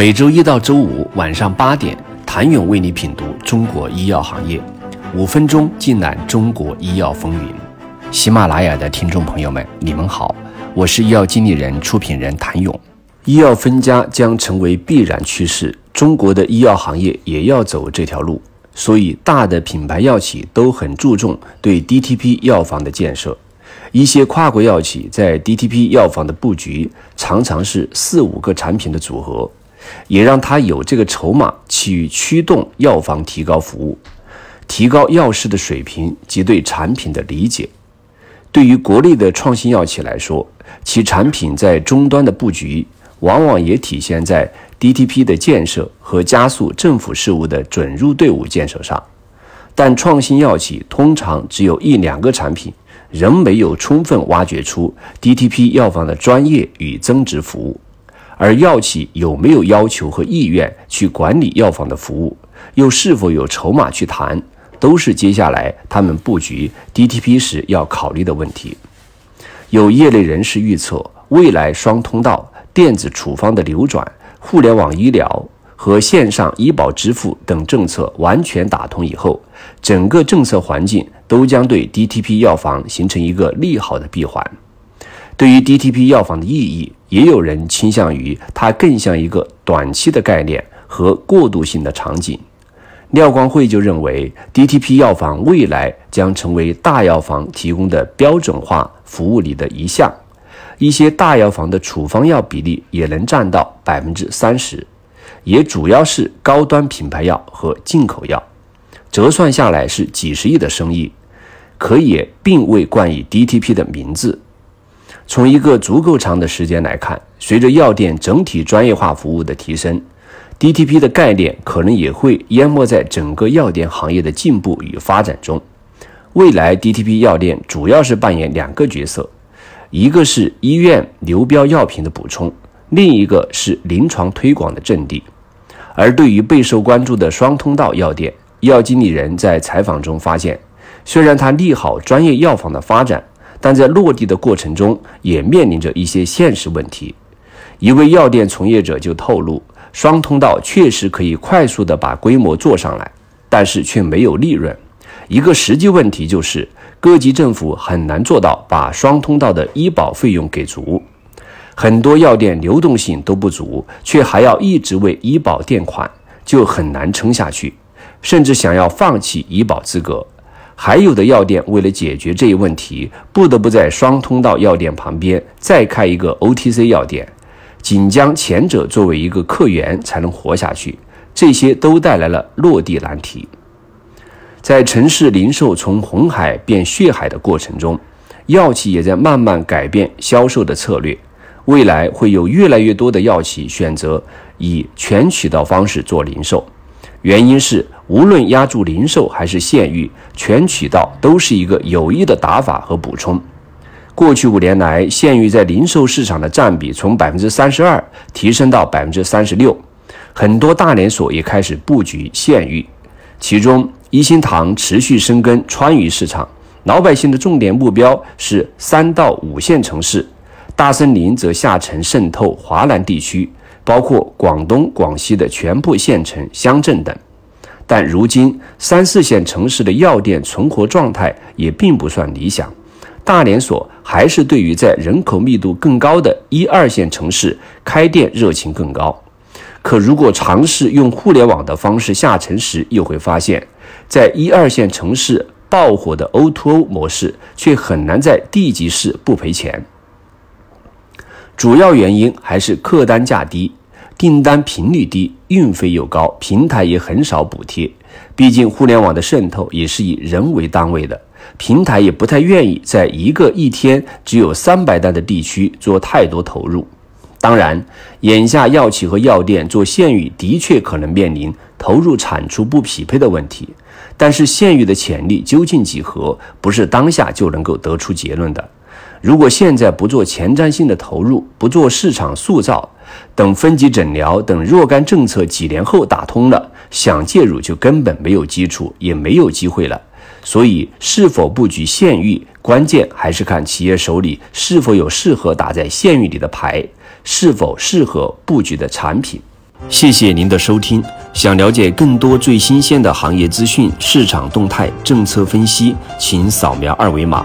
每周一到周五晚上八点，谭勇为你品读中国医药行业，五分钟尽览中国医药风云。喜马拉雅的听众朋友们，你们好，我是医药经理人、出品人谭勇。医药分家将成为必然趋势，中国的医药行业也要走这条路，所以大的品牌药企都很注重对 DTP 药房的建设。一些跨国药企在 DTP 药房的布局常常是四五个产品的组合，也让他有这个筹码去驱动药房提高服务，提高药师的水平及对产品的理解。对于国内的创新药企来说，其产品在终端的布局往往也体现在 DTP 的建设和加速政府事务的准入队伍建设上，但创新药企通常只有一两个产品。仍没有充分挖掘出 DTP 药房的专业与增值服务，而药企有没有要求和意愿去管理药房的服务，又是否有筹码去谈，都是接下来他们布局 DTP 时要考虑的问题。有业内人士预测，未来双通道、电子处方的流转、互联网医疗。和线上医保支付等政策完全打通以后，整个政策环境都将对 DTP 药房形成一个利好的闭环。对于 DTP 药房的意义，也有人倾向于它更像一个短期的概念和过渡性的场景。廖光辉就认为，DTP 药房未来将成为大药房提供的标准化服务里的一项，一些大药房的处方药比例也能占到百分之三十。也主要是高端品牌药和进口药，折算下来是几十亿的生意，可也并未冠以 DTP 的名字。从一个足够长的时间来看，随着药店整体专业化服务的提升，DTP 的概念可能也会淹没在整个药店行业的进步与发展中。未来 DTP 药店主要是扮演两个角色，一个是医院流标药品的补充。另一个是临床推广的阵地，而对于备受关注的双通道药店，药经理人在采访中发现，虽然他利好专业药房的发展，但在落地的过程中也面临着一些现实问题。一位药店从业者就透露，双通道确实可以快速的把规模做上来，但是却没有利润。一个实际问题就是，各级政府很难做到把双通道的医保费用给足。很多药店流动性都不足，却还要一直为医保垫款，就很难撑下去，甚至想要放弃医保资格。还有的药店为了解决这一问题，不得不在双通道药店旁边再开一个 OTC 药店，仅将前者作为一个客源才能活下去。这些都带来了落地难题。在城市零售从红海变血海的过程中，药企也在慢慢改变销售的策略。未来会有越来越多的药企选择以全渠道方式做零售，原因是无论压住零售还是县域，全渠道都是一个有益的打法和补充。过去五年来，县域在零售市场的占比从百分之三十二提升到百分之三十六，很多大连锁也开始布局县域，其中一心堂持续深耕川渝市场，老百姓的重点目标是三到五线城市。大森林则下沉渗透华南地区，包括广东、广西的全部县城、乡镇等。但如今三四线城市的药店存活状态也并不算理想，大连锁还是对于在人口密度更高的一二线城市开店热情更高。可如果尝试用互联网的方式下沉时，又会发现，在一二线城市爆火的 O2O 模式，却很难在地级市不赔钱。主要原因还是客单价低，订单频率低，运费又高，平台也很少补贴。毕竟互联网的渗透也是以人为单位的，平台也不太愿意在一个一天只有三百单的地区做太多投入。当然，眼下药企和药店做县域的确可能面临投入产出不匹配的问题，但是县域的潜力究竟几何，不是当下就能够得出结论的。如果现在不做前瞻性的投入，不做市场塑造，等分级诊疗等若干政策几年后打通了，想介入就根本没有基础，也没有机会了。所以，是否布局县域，关键还是看企业手里是否有适合打在县域里的牌，是否适合布局的产品。谢谢您的收听。想了解更多最新鲜的行业资讯、市场动态、政策分析，请扫描二维码